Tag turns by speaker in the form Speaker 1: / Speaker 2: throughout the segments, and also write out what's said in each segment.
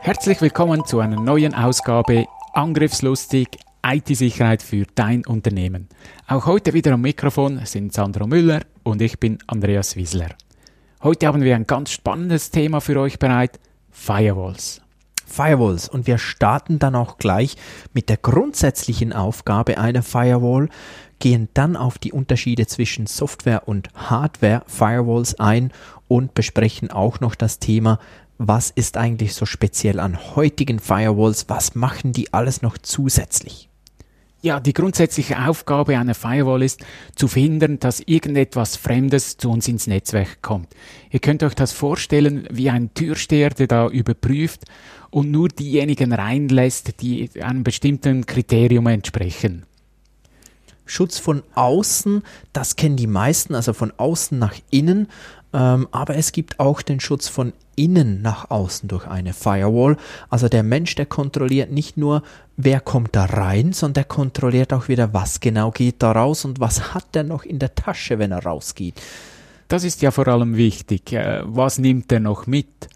Speaker 1: Herzlich willkommen zu einer neuen Ausgabe Angriffslustig IT-Sicherheit für dein Unternehmen. Auch heute wieder am Mikrofon sind Sandro Müller und ich bin Andreas Wiesler. Heute haben wir ein ganz spannendes Thema für euch bereit, Firewalls.
Speaker 2: Firewalls und wir starten dann auch gleich mit der grundsätzlichen Aufgabe einer Firewall, gehen dann auf die Unterschiede zwischen Software und Hardware Firewalls ein und besprechen auch noch das Thema was ist eigentlich so speziell an heutigen Firewalls? Was machen die alles noch zusätzlich?
Speaker 1: Ja, die grundsätzliche Aufgabe einer Firewall ist, zu verhindern, dass irgendetwas Fremdes zu uns ins Netzwerk kommt. Ihr könnt euch das vorstellen wie ein Türsteher, der da überprüft und nur diejenigen reinlässt, die einem bestimmten Kriterium entsprechen.
Speaker 2: Schutz von außen, das kennen die meisten, also von außen nach innen. Ähm, aber es gibt auch den Schutz von innen nach außen durch eine Firewall. Also der Mensch, der kontrolliert nicht nur, wer kommt da rein, sondern der kontrolliert auch wieder, was genau geht da raus und was hat er noch in der Tasche, wenn er rausgeht.
Speaker 1: Das ist ja vor allem wichtig. Was nimmt er noch mit?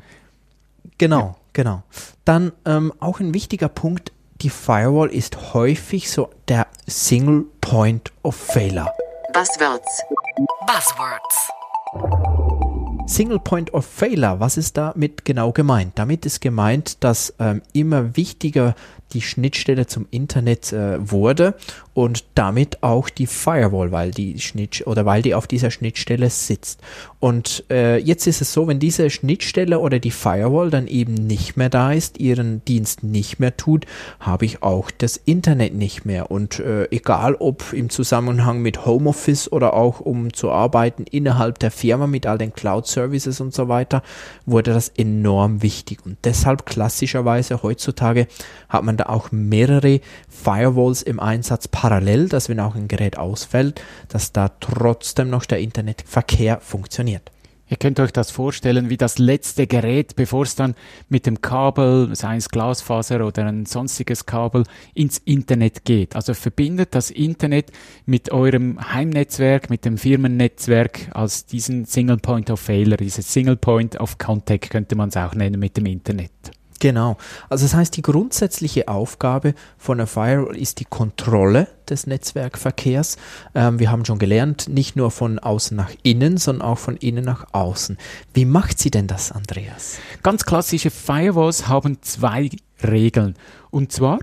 Speaker 2: Genau, ja. genau. Dann ähm, auch ein wichtiger Punkt, die Firewall ist häufig so der Single Point of Failure.
Speaker 3: Buzzwords.
Speaker 4: Buzzwords.
Speaker 2: Single Point of Failure, was ist damit genau gemeint? Damit ist gemeint, dass ähm, immer wichtiger die Schnittstelle zum Internet äh, wurde und damit auch die Firewall, weil die Schnitt oder weil die auf dieser Schnittstelle sitzt. Und äh, jetzt ist es so, wenn diese Schnittstelle oder die Firewall dann eben nicht mehr da ist, ihren Dienst nicht mehr tut, habe ich auch das Internet nicht mehr. Und äh, egal ob im Zusammenhang mit Homeoffice oder auch um zu arbeiten innerhalb der Firma mit all den Cloud-Services und so weiter, wurde das enorm wichtig. Und deshalb klassischerweise heutzutage hat man da auch mehrere Firewalls im Einsatz parallel, dass wenn auch ein Gerät ausfällt, dass da trotzdem noch der Internetverkehr funktioniert.
Speaker 1: Ihr könnt euch das vorstellen wie das letzte Gerät, bevor es dann mit dem Kabel, sei es Glasfaser oder ein sonstiges Kabel, ins Internet geht. Also verbindet das Internet mit eurem Heimnetzwerk, mit dem Firmennetzwerk als diesen Single Point of Failure, dieses Single Point of Contact könnte man es auch nennen mit dem Internet.
Speaker 2: Genau. Also das heißt, die grundsätzliche Aufgabe von einer Firewall ist die Kontrolle des Netzwerkverkehrs. Ähm, wir haben schon gelernt, nicht nur von außen nach innen, sondern auch von innen nach außen. Wie macht sie denn das, Andreas?
Speaker 1: Ganz klassische Firewalls haben zwei Regeln. Und zwar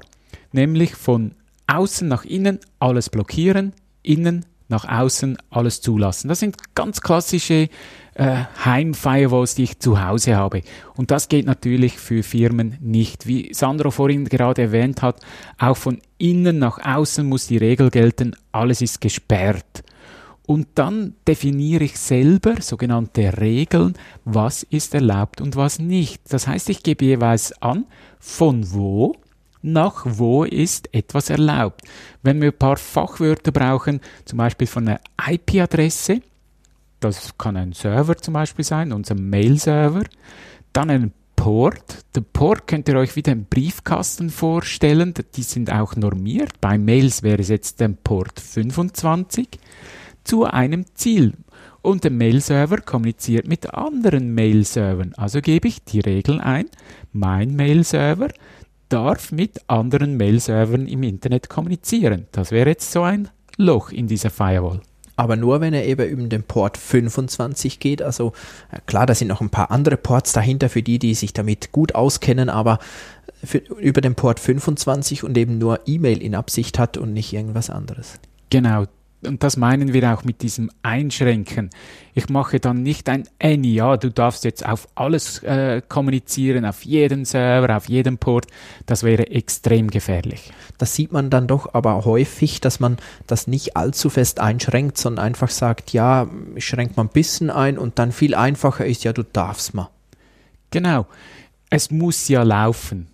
Speaker 1: nämlich von außen nach innen alles blockieren, innen nach außen alles zulassen. Das sind ganz klassische äh, Heim-Firewalls, die ich zu Hause habe. Und das geht natürlich für Firmen nicht. Wie Sandro vorhin gerade erwähnt hat, auch von innen nach außen muss die Regel gelten, alles ist gesperrt. Und dann definiere ich selber sogenannte Regeln, was ist erlaubt und was nicht. Das heißt, ich gebe jeweils an, von wo nach wo ist etwas erlaubt. Wenn wir ein paar Fachwörter brauchen, zum Beispiel von einer IP-Adresse, das kann ein Server zum Beispiel sein, unser Mail-Server. Dann ein Port. Der Port könnt ihr euch wieder im Briefkasten vorstellen. Die sind auch normiert. Bei Mails wäre es jetzt der Port 25 zu einem Ziel. Und der Mail-Server kommuniziert mit anderen Mail-Servern. Also gebe ich die Regel ein. Mein Mail-Server darf mit anderen Mail-Servern im Internet kommunizieren. Das wäre jetzt so ein Loch in dieser Firewall
Speaker 2: aber nur wenn er eben über den Port 25 geht. Also klar, da sind noch ein paar andere Ports dahinter für die, die sich damit gut auskennen, aber für, über den Port 25 und eben nur E-Mail in Absicht hat und nicht irgendwas anderes.
Speaker 1: Genau. Und das meinen wir auch mit diesem Einschränken. Ich mache dann nicht ein Any, ja, du darfst jetzt auf alles äh, kommunizieren, auf jeden Server, auf jeden Port. Das wäre extrem gefährlich.
Speaker 2: Das sieht man dann doch aber häufig, dass man das nicht allzu fest einschränkt, sondern einfach sagt, ja, ich schränke mal ein bisschen ein und dann viel einfacher ist, ja, du darfst mal.
Speaker 1: Genau. Es muss ja laufen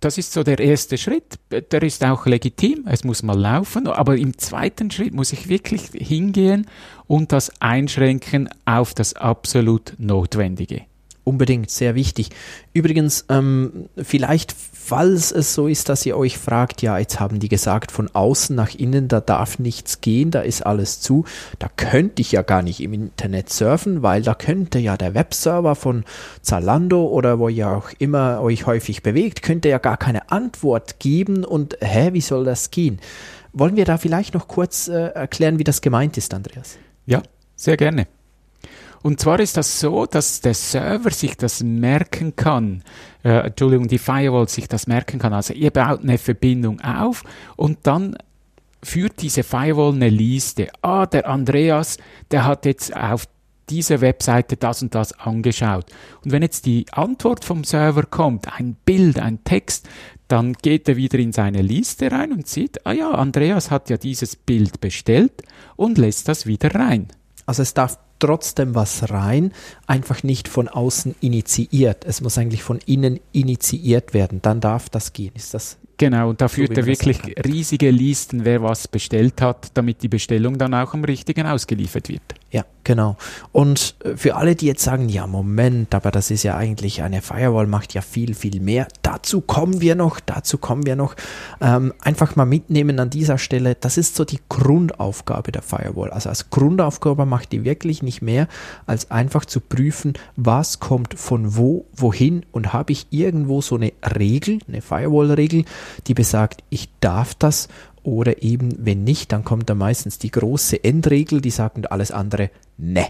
Speaker 1: das ist so der erste Schritt. Der ist auch legitim. Es muss mal laufen. Aber im zweiten Schritt muss ich wirklich hingehen und das einschränken auf das absolut Notwendige.
Speaker 2: Unbedingt, sehr wichtig. Übrigens, ähm, vielleicht, falls es so ist, dass ihr euch fragt, ja, jetzt haben die gesagt, von außen nach innen, da darf nichts gehen, da ist alles zu, da könnte ich ja gar nicht im Internet surfen, weil da könnte ja der Webserver von Zalando oder wo ihr auch immer euch häufig bewegt, könnte ja gar keine Antwort geben und hä, wie soll das gehen? Wollen wir da vielleicht noch kurz äh, erklären, wie das gemeint ist, Andreas?
Speaker 1: Ja, sehr gerne. Und zwar ist das so, dass der Server sich das merken kann, äh, Entschuldigung, die Firewall sich das merken kann. Also ihr baut eine Verbindung auf und dann führt diese Firewall eine Liste. Ah, der Andreas, der hat jetzt auf dieser Webseite das und das angeschaut. Und wenn jetzt die Antwort vom Server kommt, ein Bild, ein Text, dann geht er wieder in seine Liste rein und sieht, ah ja, Andreas hat ja dieses Bild bestellt und lässt das wieder rein.
Speaker 2: Also es darf trotzdem was rein, einfach nicht von außen initiiert. Es muss eigentlich von innen initiiert werden. Dann darf das gehen. Ist das
Speaker 1: Genau, und da führt er wirklich riesige Listen, wer was bestellt hat, damit die Bestellung dann auch am richtigen ausgeliefert wird.
Speaker 2: Ja, genau. Und äh, für alle, die jetzt sagen, ja, Moment, aber das ist ja eigentlich eine Firewall, macht ja viel, viel mehr. Dazu kommen wir noch, dazu kommen wir noch. Ähm, einfach mal mitnehmen an dieser Stelle, das ist so die Grundaufgabe der Firewall. Also als Grundaufgabe macht die wirklich nicht mehr, als einfach zu prüfen, was kommt von wo, wohin und habe ich irgendwo so eine Regel, eine Firewall-Regel, die besagt, ich darf das oder eben, wenn nicht, dann kommt da meistens die große Endregel, die sagt alles andere, ne.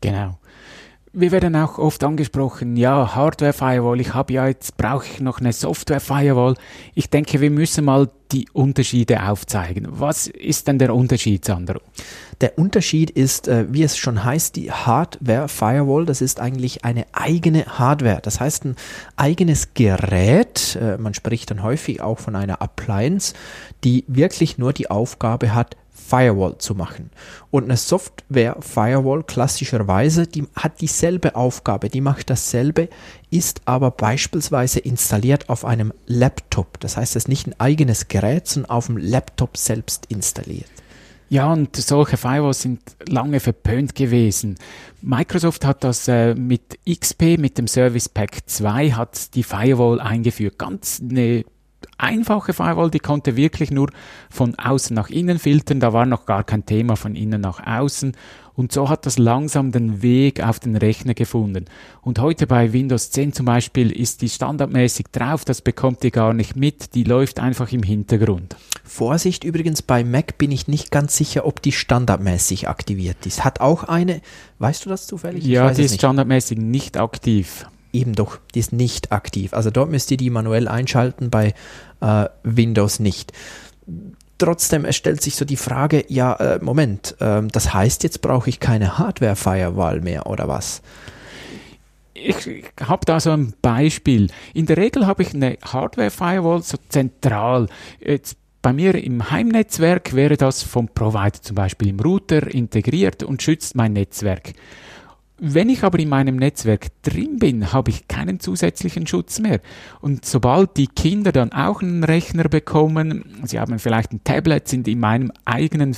Speaker 1: Genau. Wir werden auch oft angesprochen, ja, Hardware-Firewall, ich habe ja jetzt, brauche ich noch eine Software-Firewall. Ich denke, wir müssen mal die Unterschiede aufzeigen. Was ist denn der Unterschied, Sandro?
Speaker 2: Der Unterschied ist, äh, wie es schon heißt, die Hardware Firewall. Das ist eigentlich eine eigene Hardware. Das heißt, ein eigenes Gerät. Äh, man spricht dann häufig auch von einer Appliance, die wirklich nur die Aufgabe hat, Firewall zu machen. Und eine Software Firewall klassischerweise, die hat dieselbe Aufgabe, die macht dasselbe, ist aber beispielsweise installiert auf einem Laptop. Das heißt, es ist nicht ein eigenes Gerät, sondern auf dem Laptop selbst installiert.
Speaker 1: Ja, und solche Firewalls sind lange verpönt gewesen. Microsoft hat das äh, mit XP, mit dem Service Pack 2, hat die Firewall eingeführt. Ganz eine einfache Firewall, die konnte wirklich nur von außen nach innen filtern. Da war noch gar kein Thema von innen nach außen. Und so hat das langsam den Weg auf den Rechner gefunden. Und heute bei Windows 10 zum Beispiel ist die standardmäßig drauf, das bekommt ihr gar nicht mit, die läuft einfach im Hintergrund.
Speaker 2: Vorsicht übrigens, bei Mac bin ich nicht ganz sicher, ob die standardmäßig aktiviert ist. Hat auch eine, weißt du das zufällig?
Speaker 1: Ja, die ist nicht. standardmäßig nicht aktiv
Speaker 2: eben doch, die ist nicht aktiv. Also dort müsst ihr die manuell einschalten, bei äh, Windows nicht. Trotzdem, stellt sich so die Frage, ja, äh, Moment, äh, das heißt, jetzt brauche ich keine Hardware-Firewall mehr oder was?
Speaker 1: ich habe da so ein Beispiel. In der Regel habe ich eine Hardware-Firewall so zentral. Jetzt bei mir im Heimnetzwerk wäre das vom Provider zum Beispiel im Router integriert und schützt mein Netzwerk. Wenn ich aber in meinem Netzwerk drin bin, habe ich keinen zusätzlichen Schutz mehr. Und sobald die Kinder dann auch einen Rechner bekommen, sie haben vielleicht ein Tablet, sind in meinem eigenen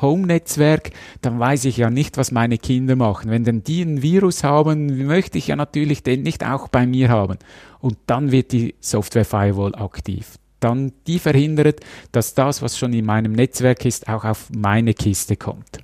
Speaker 1: Home-Netzwerk, dann weiß ich ja nicht, was meine Kinder machen. Wenn denn die ein Virus haben, möchte ich ja natürlich den nicht auch bei mir haben. Und dann wird die Software Firewall aktiv. Dann die verhindert, dass das, was schon in meinem Netzwerk ist, auch auf meine Kiste kommt.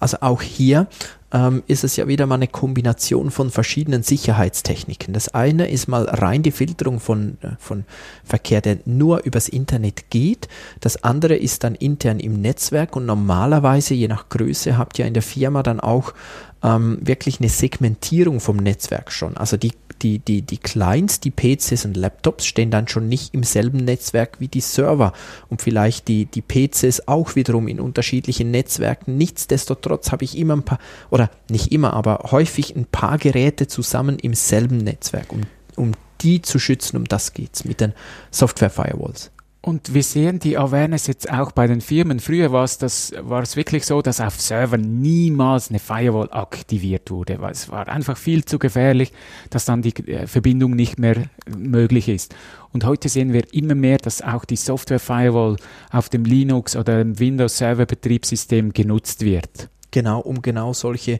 Speaker 2: Also auch hier ähm, ist es ja wieder mal eine Kombination von verschiedenen Sicherheitstechniken. Das eine ist mal rein die Filterung von, äh, von Verkehr, der nur übers Internet geht. Das andere ist dann intern im Netzwerk und normalerweise, je nach Größe, habt ihr in der Firma dann auch ähm, wirklich eine Segmentierung vom Netzwerk schon. Also die die, die, die Clients, die PCs und Laptops stehen dann schon nicht im selben Netzwerk wie die Server und vielleicht die, die PCs auch wiederum in unterschiedlichen Netzwerken. Nichtsdestotrotz habe ich immer ein paar, oder nicht immer, aber häufig ein paar Geräte zusammen im selben Netzwerk, um, um die zu schützen, um das geht es mit den Software-Firewalls.
Speaker 1: Und wir sehen die Awareness jetzt auch bei den Firmen. Früher war es, das, war es wirklich so, dass auf Servern niemals eine Firewall aktiviert wurde, weil es war einfach viel zu gefährlich, dass dann die äh, Verbindung nicht mehr möglich ist. Und heute sehen wir immer mehr, dass auch die Software Firewall auf dem Linux oder dem Windows Server Betriebssystem genutzt wird.
Speaker 2: Genau, um genau solche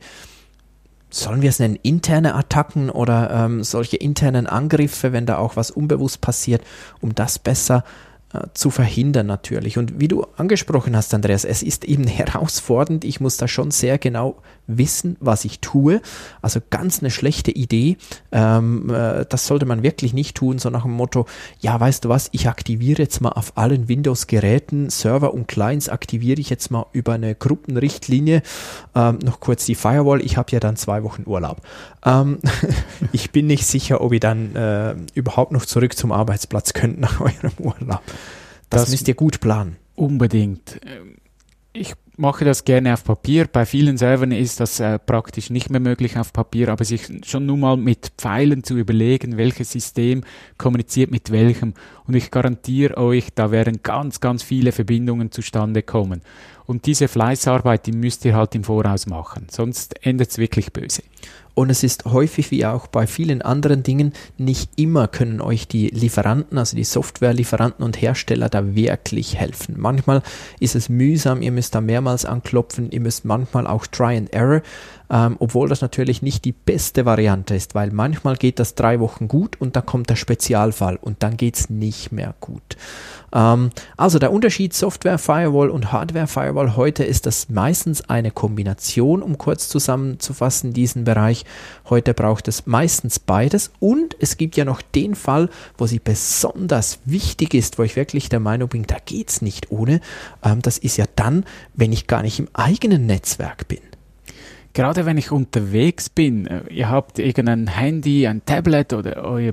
Speaker 2: sollen wir es nennen, interne Attacken oder ähm, solche internen Angriffe, wenn da auch was unbewusst passiert, um das besser zu verhindern natürlich. Und wie du angesprochen hast, Andreas, es ist eben herausfordernd. Ich muss da schon sehr genau wissen, was ich tue. Also ganz eine schlechte Idee. Ähm, äh, das sollte man wirklich nicht tun, so nach dem Motto, ja, weißt du was, ich aktiviere jetzt mal auf allen Windows-Geräten, Server und Clients aktiviere ich jetzt mal über eine Gruppenrichtlinie. Ähm, noch kurz die Firewall, ich habe ja dann zwei Wochen Urlaub. Ähm, ich bin nicht sicher, ob ihr dann äh, überhaupt noch zurück zum Arbeitsplatz könnt nach eurem Urlaub. Das, das müsst ihr gut planen.
Speaker 1: Unbedingt. Ich mache das gerne auf Papier. Bei vielen Servern ist das äh, praktisch nicht mehr möglich auf Papier, aber sich schon nur mal mit Pfeilen zu überlegen, welches System kommuniziert mit welchem. Und ich garantiere euch, da werden ganz, ganz viele Verbindungen zustande kommen. Und diese Fleißarbeit, die müsst ihr halt im Voraus machen, sonst endet es wirklich böse.
Speaker 2: Und es ist häufig wie auch bei vielen anderen Dingen, nicht immer können euch die Lieferanten, also die Softwarelieferanten und Hersteller da wirklich helfen. Manchmal ist es mühsam, ihr müsst da mehrmals anklopfen, ihr müsst manchmal auch Try and Error, ähm, obwohl das natürlich nicht die beste Variante ist, weil manchmal geht das drei Wochen gut und dann kommt der Spezialfall und dann geht es nicht mehr gut. Ähm, also der Unterschied Software Firewall und Hardware Firewall heute ist das meistens eine Kombination, um kurz zusammenzufassen, diesen Bereich. Heute braucht es meistens beides und es gibt ja noch den Fall, wo sie besonders wichtig ist, wo ich wirklich der Meinung bin, da geht es nicht ohne. Ähm, das ist ja dann, wenn ich gar nicht im eigenen Netzwerk bin
Speaker 1: gerade wenn ich unterwegs bin, äh, ihr habt irgendein Handy, ein Tablet oder euer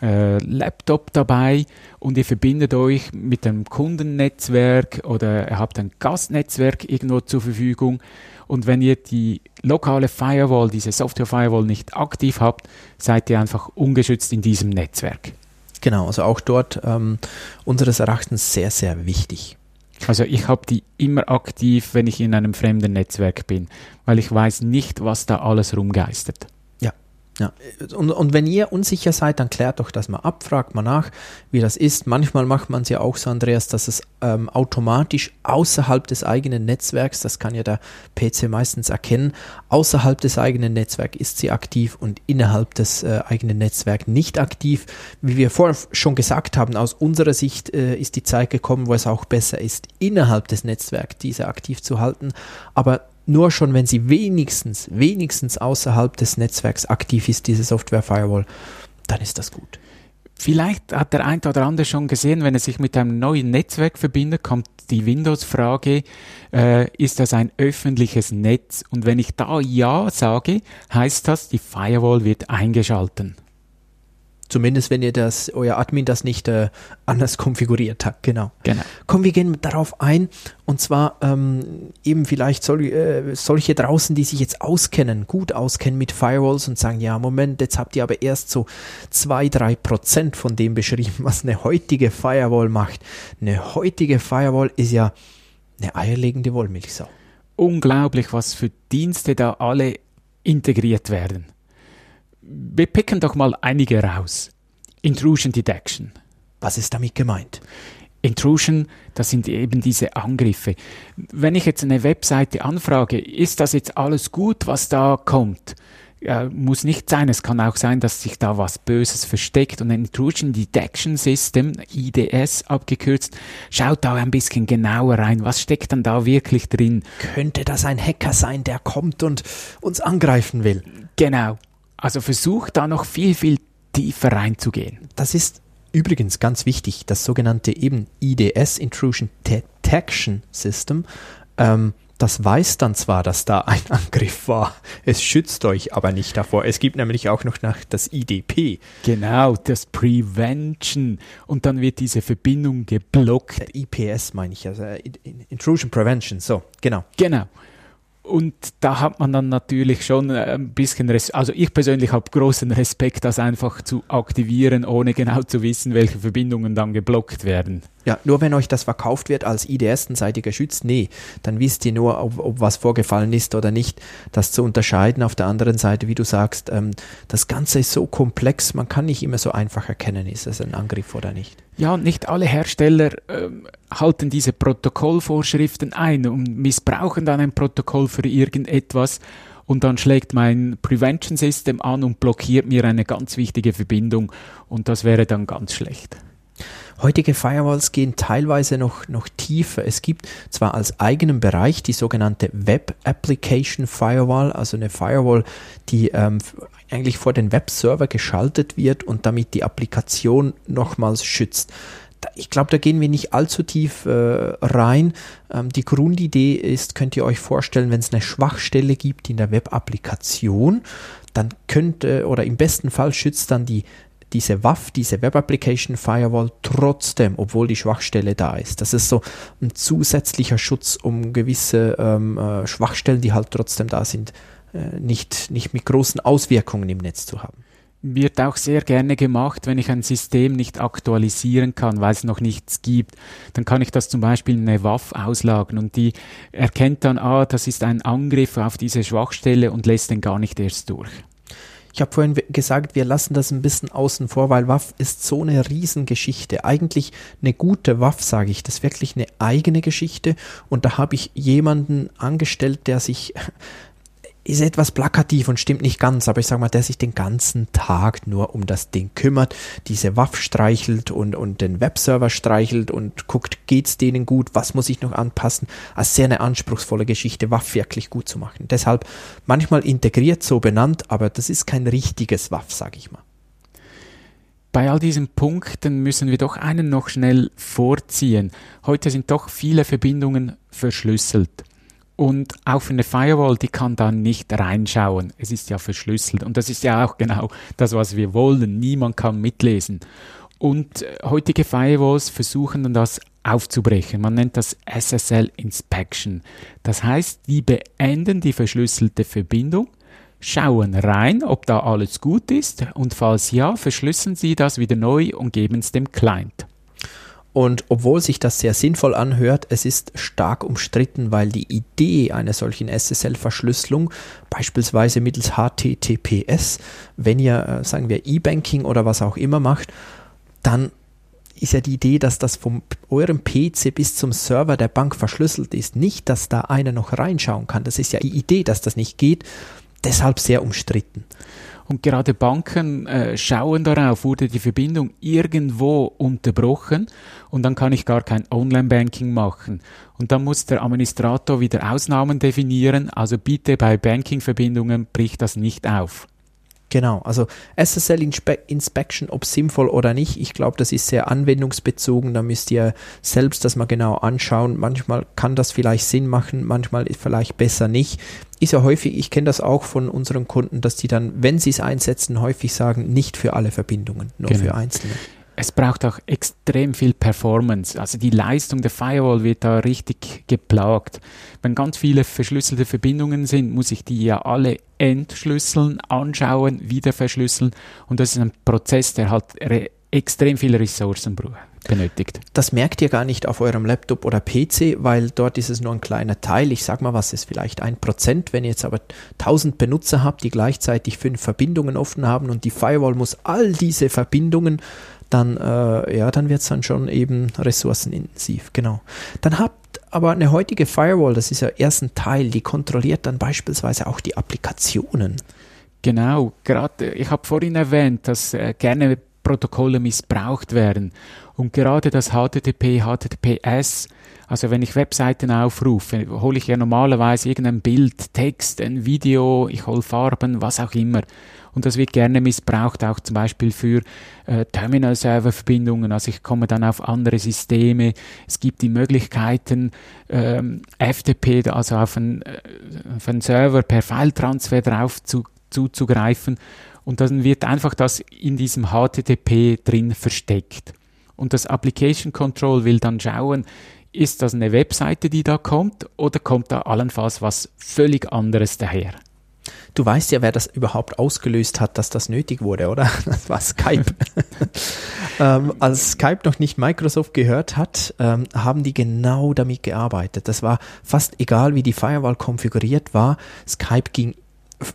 Speaker 1: äh, Laptop dabei und ihr verbindet euch mit einem Kundennetzwerk oder ihr habt ein Gastnetzwerk irgendwo zur Verfügung. Und wenn ihr die lokale Firewall, diese Software Firewall nicht aktiv habt, seid ihr einfach ungeschützt in diesem Netzwerk.
Speaker 2: Genau, also auch dort ähm, unseres Erachtens sehr, sehr wichtig.
Speaker 1: Also ich habe die immer aktiv, wenn ich in einem fremden Netzwerk bin, weil ich weiß nicht, was da alles rumgeistert.
Speaker 2: Ja, und, und wenn ihr unsicher seid, dann klärt doch das mal ab, fragt mal nach, wie das ist. Manchmal macht man es ja auch so, Andreas, dass es ähm, automatisch außerhalb des eigenen Netzwerks, das kann ja der PC meistens erkennen, außerhalb des eigenen Netzwerks ist sie aktiv und innerhalb des äh, eigenen Netzwerks nicht aktiv. Wie wir vorher schon gesagt haben, aus unserer Sicht äh, ist die Zeit gekommen, wo es auch besser ist, innerhalb des Netzwerks diese aktiv zu halten. Aber nur schon, wenn sie wenigstens, wenigstens außerhalb des Netzwerks aktiv ist, diese Software Firewall, dann ist das gut.
Speaker 1: Vielleicht hat der ein oder andere schon gesehen, wenn er sich mit einem neuen Netzwerk verbindet, kommt die Windows-Frage, äh, ist das ein öffentliches Netz? Und wenn ich da Ja sage, heißt das, die Firewall wird eingeschalten.
Speaker 2: Zumindest wenn ihr das, euer Admin das nicht äh, anders konfiguriert hat. Genau.
Speaker 1: genau.
Speaker 2: Komm, wir gehen darauf ein. Und zwar ähm, eben vielleicht soll, äh, solche draußen, die sich jetzt auskennen, gut auskennen mit Firewalls und sagen, ja, Moment, jetzt habt ihr aber erst so zwei, drei Prozent von dem beschrieben, was eine heutige Firewall macht. Eine heutige Firewall ist ja eine eierlegende Wollmilchsau.
Speaker 1: Unglaublich, was für Dienste da alle integriert werden wir picken doch mal einige raus. Intrusion Detection.
Speaker 2: Was ist damit gemeint?
Speaker 1: Intrusion, das sind eben diese Angriffe. Wenn ich jetzt eine Webseite anfrage, ist das jetzt alles gut, was da kommt? Ja, muss nicht sein. Es kann auch sein, dass sich da was Böses versteckt und ein Intrusion Detection System, IDS abgekürzt, schaut da ein bisschen genauer rein. Was steckt dann da wirklich drin?
Speaker 2: Könnte das ein Hacker sein, der kommt und uns angreifen will?
Speaker 1: Genau. Also versuch da noch viel, viel tiefer reinzugehen.
Speaker 2: Das ist übrigens ganz wichtig, das sogenannte eben IDS, Intrusion Detection System. Ähm, das weiß dann zwar, dass da ein Angriff war, es schützt euch aber nicht davor. Es gibt nämlich auch noch nach das IDP.
Speaker 1: Genau, das Prevention. Und dann wird diese Verbindung geblockt.
Speaker 2: Äh, IPS meine ich, also äh, Intrusion Prevention, so, genau.
Speaker 1: Genau. Und da hat man dann natürlich schon äh, ein bisschen, Res also ich persönlich habe großen Respekt, das einfach zu aktivieren, ohne genau zu wissen, welche Verbindungen dann geblockt werden.
Speaker 2: Ja, nur wenn euch das verkauft wird als IDS-seitiger Schütz, nee, dann wisst ihr nur, ob, ob, was vorgefallen ist oder nicht. Das zu unterscheiden auf der anderen Seite, wie du sagst, ähm, das Ganze ist so komplex, man kann nicht immer so einfach erkennen, ist es ein Angriff oder nicht.
Speaker 1: Ja, nicht alle Hersteller ähm, halten diese Protokollvorschriften ein und missbrauchen dann ein Protokoll für irgendetwas und dann schlägt mein Prevention System an und blockiert mir eine ganz wichtige Verbindung und das wäre dann ganz schlecht.
Speaker 2: Heutige Firewalls gehen teilweise noch, noch tiefer. Es gibt zwar als eigenen Bereich die sogenannte Web Application Firewall, also eine Firewall, die ähm, eigentlich vor den Webserver geschaltet wird und damit die Applikation nochmals schützt ich glaube, da gehen wir nicht allzu tief äh, rein. Ähm, die Grundidee ist, könnt ihr euch vorstellen, wenn es eine Schwachstelle gibt in der Web-Applikation, dann könnte oder im besten Fall schützt dann die diese WAF, diese Web Application Firewall trotzdem, obwohl die Schwachstelle da ist. Das ist so ein zusätzlicher Schutz, um gewisse ähm, äh, Schwachstellen, die halt trotzdem da sind, äh, nicht, nicht mit großen Auswirkungen im Netz zu haben
Speaker 1: wird auch sehr gerne gemacht, wenn ich ein System nicht aktualisieren kann, weil es noch nichts gibt. Dann kann ich das zum Beispiel in eine WAF auslagern und die erkennt dann, ah, das ist ein Angriff auf diese Schwachstelle und lässt den gar nicht erst durch.
Speaker 2: Ich habe vorhin gesagt, wir lassen das ein bisschen außen vor, weil WAF ist so eine Riesengeschichte. Eigentlich eine gute WAF, sage ich, das ist wirklich eine eigene Geschichte. Und da habe ich jemanden angestellt, der sich ist etwas plakativ und stimmt nicht ganz, aber ich sag mal, der sich den ganzen Tag nur um das Ding kümmert, diese WAF streichelt und, und den Webserver streichelt und guckt, geht's denen gut, was muss ich noch anpassen. Als sehr eine anspruchsvolle Geschichte, WAF wirklich gut zu machen. Deshalb manchmal integriert so benannt, aber das ist kein richtiges WAF, sag ich mal.
Speaker 1: Bei all diesen Punkten müssen wir doch einen noch schnell vorziehen. Heute sind doch viele Verbindungen verschlüsselt. Und für eine Firewall, die kann da nicht reinschauen. Es ist ja verschlüsselt. Und das ist ja auch genau das, was wir wollen. Niemand kann mitlesen. Und äh, heutige Firewalls versuchen dann das aufzubrechen. Man nennt das SSL Inspection. Das heißt, die beenden die verschlüsselte Verbindung, schauen rein, ob da alles gut ist und falls ja, verschlüsseln sie das wieder neu und geben es dem Client.
Speaker 2: Und obwohl sich das sehr sinnvoll anhört, es ist stark umstritten, weil die Idee einer solchen SSL-Verschlüsselung, beispielsweise mittels HTTPS, wenn ihr, äh, sagen wir, E-Banking oder was auch immer macht, dann ist ja die Idee, dass das von eurem PC bis zum Server der Bank verschlüsselt ist. Nicht, dass da einer noch reinschauen kann. Das ist ja die Idee, dass das nicht geht. Deshalb sehr umstritten.
Speaker 1: Und gerade Banken äh, schauen darauf, wurde die Verbindung irgendwo unterbrochen und dann kann ich gar kein Online-Banking machen. Und dann muss der Administrator wieder Ausnahmen definieren, also bitte bei Banking-Verbindungen bricht das nicht auf.
Speaker 2: Genau, also SSL Inspection, ob sinnvoll oder nicht, ich glaube, das ist sehr anwendungsbezogen, da müsst ihr selbst das mal genau anschauen. Manchmal kann das vielleicht Sinn machen, manchmal vielleicht besser nicht. Ist ja häufig, ich kenne das auch von unseren Kunden, dass die dann, wenn sie es einsetzen, häufig sagen, nicht für alle Verbindungen, nur genau. für einzelne
Speaker 1: es braucht auch extrem viel Performance. Also die Leistung der Firewall wird da richtig geplagt. Wenn ganz viele verschlüsselte Verbindungen sind, muss ich die ja alle entschlüsseln, anschauen, wieder verschlüsseln. Und das ist ein Prozess, der halt extrem viele Ressourcen benötigt.
Speaker 2: Das merkt ihr gar nicht auf eurem Laptop oder PC, weil dort ist es nur ein kleiner Teil. Ich sag mal, was ist vielleicht ein Prozent. Wenn ihr jetzt aber 1000 Benutzer habt, die gleichzeitig fünf Verbindungen offen haben und die Firewall muss all diese Verbindungen dann, äh, ja, dann wird es dann schon eben ressourcenintensiv, genau. Dann habt aber eine heutige Firewall, das ist ja erst ein Teil, die kontrolliert dann beispielsweise auch die Applikationen.
Speaker 1: Genau, gerade, ich habe vorhin erwähnt, dass äh, gerne Protokolle missbraucht werden. Und gerade das HTTP, HTTPS, also wenn ich Webseiten aufrufe, hole ich ja normalerweise irgendein Bild, Text, ein Video, ich hole Farben, was auch immer. Und das wird gerne missbraucht, auch zum Beispiel für äh, Terminal-Server-Verbindungen. Also ich komme dann auf andere Systeme. Es gibt die Möglichkeiten, ähm, FTP, also auf einen, äh, auf einen Server per File-Transfer drauf zu, zuzugreifen. Und dann wird einfach das in diesem HTTP drin versteckt. Und das Application Control will dann schauen, ist das eine Webseite, die da kommt, oder kommt da allenfalls was völlig anderes daher?
Speaker 2: Du weißt ja, wer das überhaupt ausgelöst hat, dass das nötig wurde, oder? Das war Skype. ähm, als Skype noch nicht Microsoft gehört hat, ähm, haben die genau damit gearbeitet. Das war fast egal, wie die Firewall konfiguriert war. Skype ging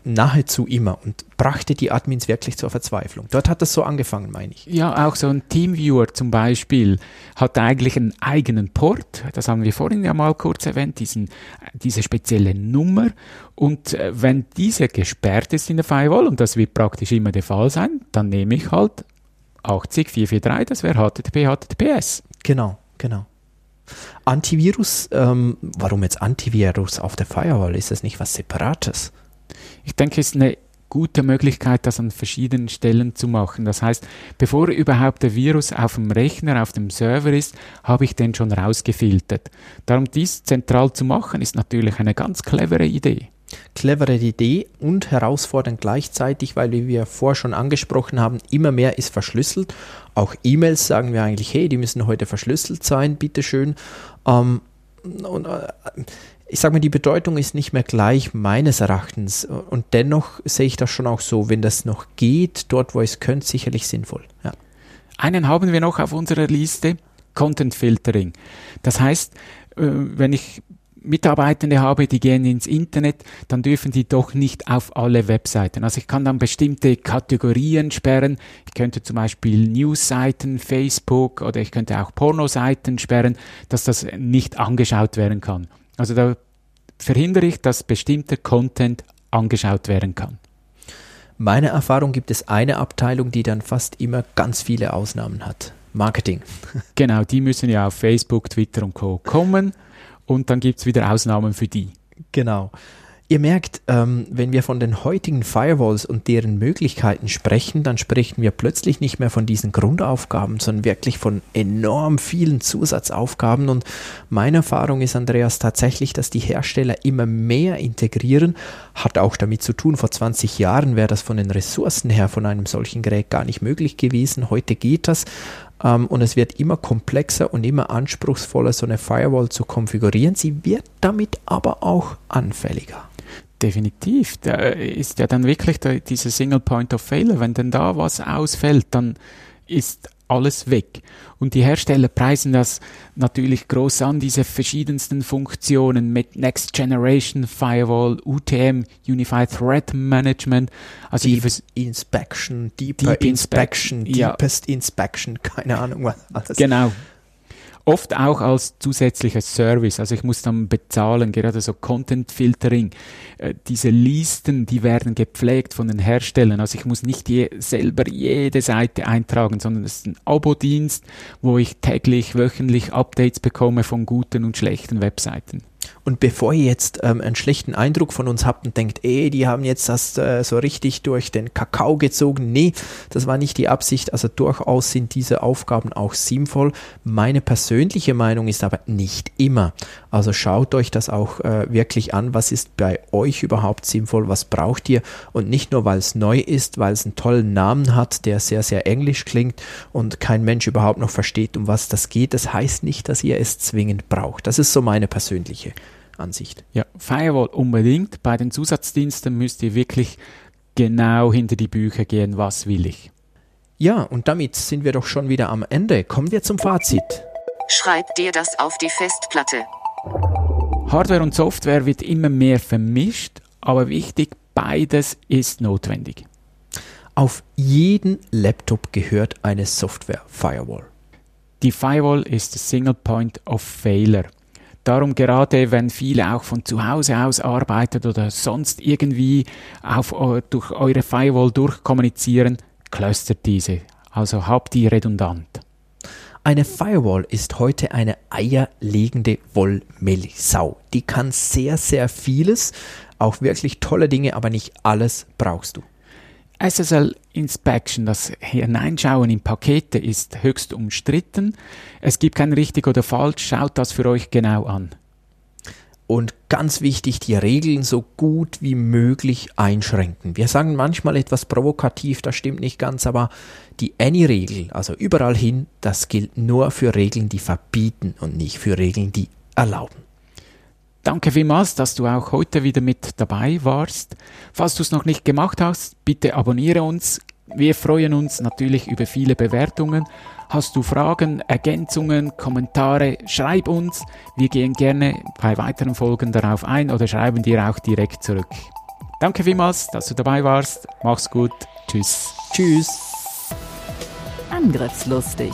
Speaker 2: nahezu immer und brachte die Admins wirklich zur Verzweiflung. Dort hat das so angefangen, meine ich.
Speaker 1: Ja, auch so ein Teamviewer zum Beispiel hat eigentlich einen eigenen Port, das haben wir vorhin ja mal kurz erwähnt, diesen, diese spezielle Nummer und äh, wenn diese gesperrt ist in der Firewall, und das wird praktisch immer der Fall sein, dann nehme ich halt 80443, das wäre HTTP, HTTPS.
Speaker 2: Genau, genau. Antivirus, ähm, warum jetzt Antivirus auf der Firewall? Ist das nicht was Separates?
Speaker 1: Ich denke, es ist eine gute Möglichkeit, das an verschiedenen Stellen zu machen. Das heißt, bevor überhaupt der Virus auf dem Rechner, auf dem Server ist, habe ich den schon rausgefiltert. Darum dies zentral zu machen, ist natürlich eine ganz clevere Idee.
Speaker 2: Clevere Idee und herausfordernd gleichzeitig, weil wie wir vorher schon angesprochen haben, immer mehr ist verschlüsselt. Auch E-Mails sagen wir eigentlich, hey, die müssen heute verschlüsselt sein, bitteschön. Ähm, und, äh, ich sage mal, die Bedeutung ist nicht mehr gleich meines Erachtens. Und dennoch sehe ich das schon auch so, wenn das noch geht, dort wo es könnte, sicherlich sinnvoll. Ja.
Speaker 1: Einen haben wir noch auf unserer Liste, Content Filtering. Das heißt, äh, wenn ich Mitarbeitende habe, die gehen ins Internet, dann dürfen die doch nicht auf alle Webseiten. Also ich kann dann bestimmte Kategorien sperren. Ich könnte zum Beispiel Newsseiten, Facebook oder ich könnte auch Pornoseiten sperren, dass das nicht angeschaut werden kann. Also da verhindere ich, dass bestimmter Content angeschaut werden kann.
Speaker 2: Meiner Erfahrung gibt es eine Abteilung, die dann fast immer ganz viele Ausnahmen hat. Marketing.
Speaker 1: Genau, die müssen ja auf Facebook, Twitter und Co. kommen und dann gibt es wieder Ausnahmen für die.
Speaker 2: Genau. Ihr merkt, ähm, wenn wir von den heutigen Firewalls und deren Möglichkeiten sprechen, dann sprechen wir plötzlich nicht mehr von diesen Grundaufgaben, sondern wirklich von enorm vielen Zusatzaufgaben. Und meine Erfahrung ist, Andreas, tatsächlich, dass die Hersteller immer mehr integrieren. Hat auch damit zu tun, vor 20 Jahren wäre das von den Ressourcen her von einem solchen Gerät gar nicht möglich gewesen. Heute geht das. Um, und es wird immer komplexer und immer anspruchsvoller, so eine Firewall zu konfigurieren. Sie wird damit aber auch anfälliger.
Speaker 1: Definitiv. Da ist ja dann wirklich der, dieser Single Point of Failure. Wenn denn da was ausfällt, dann ist alles weg. Und die Hersteller preisen das natürlich groß an, diese verschiedensten Funktionen mit Next Generation Firewall, UTM, Unified Threat Management,
Speaker 2: also Deep Inspection, Deeper Deep Inspection, Inspe Deepest ja. Inspection, keine Ahnung was
Speaker 1: alles. Genau oft auch als zusätzlicher Service. Also ich muss dann bezahlen, gerade so Content Filtering. Äh, diese Listen, die werden gepflegt von den Herstellern. Also ich muss nicht je, selber jede Seite eintragen, sondern es ist ein Abo-Dienst, wo ich täglich, wöchentlich Updates bekomme von guten und schlechten Webseiten.
Speaker 2: Und bevor ihr jetzt ähm, einen schlechten Eindruck von uns habt und denkt, ey, die haben jetzt das äh, so richtig durch den Kakao gezogen, nee, das war nicht die Absicht. Also durchaus sind diese Aufgaben auch sinnvoll. Meine persönliche Meinung ist aber nicht immer. Also schaut euch das auch äh, wirklich an, was ist bei euch überhaupt sinnvoll, was braucht ihr und nicht nur, weil es neu ist, weil es einen tollen Namen hat, der sehr, sehr englisch klingt und kein Mensch überhaupt noch versteht, um was das geht. Das heißt nicht, dass ihr es zwingend braucht. Das ist so meine persönliche Ansicht.
Speaker 1: Ja, Firewall unbedingt. Bei den Zusatzdiensten müsst ihr wirklich genau hinter die Bücher gehen, was will ich.
Speaker 2: Ja, und damit sind wir doch schon wieder am Ende. Kommen wir zum Fazit.
Speaker 3: Schreib dir das auf die Festplatte.
Speaker 1: Hardware und Software wird immer mehr vermischt, aber wichtig, beides ist notwendig.
Speaker 2: Auf jeden Laptop gehört eine Software Firewall.
Speaker 1: Die Firewall ist the Single Point of Failure. Darum gerade, wenn viele auch von zu Hause aus arbeiten oder sonst irgendwie auf, durch eure Firewall durchkommunizieren, clustert diese. Also habt die redundant.
Speaker 2: Eine Firewall ist heute eine eierlegende Wollmilchsau. Die kann sehr, sehr vieles, auch wirklich tolle Dinge, aber nicht alles brauchst du.
Speaker 1: SSL Inspection, das Hineinschauen in Pakete, ist höchst umstritten. Es gibt kein richtig oder falsch. Schaut das für euch genau an.
Speaker 2: Und ganz wichtig, die Regeln so gut wie möglich einschränken. Wir sagen manchmal etwas provokativ, das stimmt nicht ganz, aber die Any-Regel, also überall hin, das gilt nur für Regeln, die verbieten und nicht für Regeln, die erlauben.
Speaker 1: Danke vielmals, dass du auch heute wieder mit dabei warst. Falls du es noch nicht gemacht hast, bitte abonniere uns. Wir freuen uns natürlich über viele Bewertungen. Hast du Fragen, Ergänzungen, Kommentare, schreib uns. Wir gehen gerne bei weiteren Folgen darauf ein oder schreiben dir auch direkt zurück. Danke vielmals, dass du dabei warst. Mach's gut. Tschüss.
Speaker 2: Tschüss.
Speaker 4: Angriffslustig.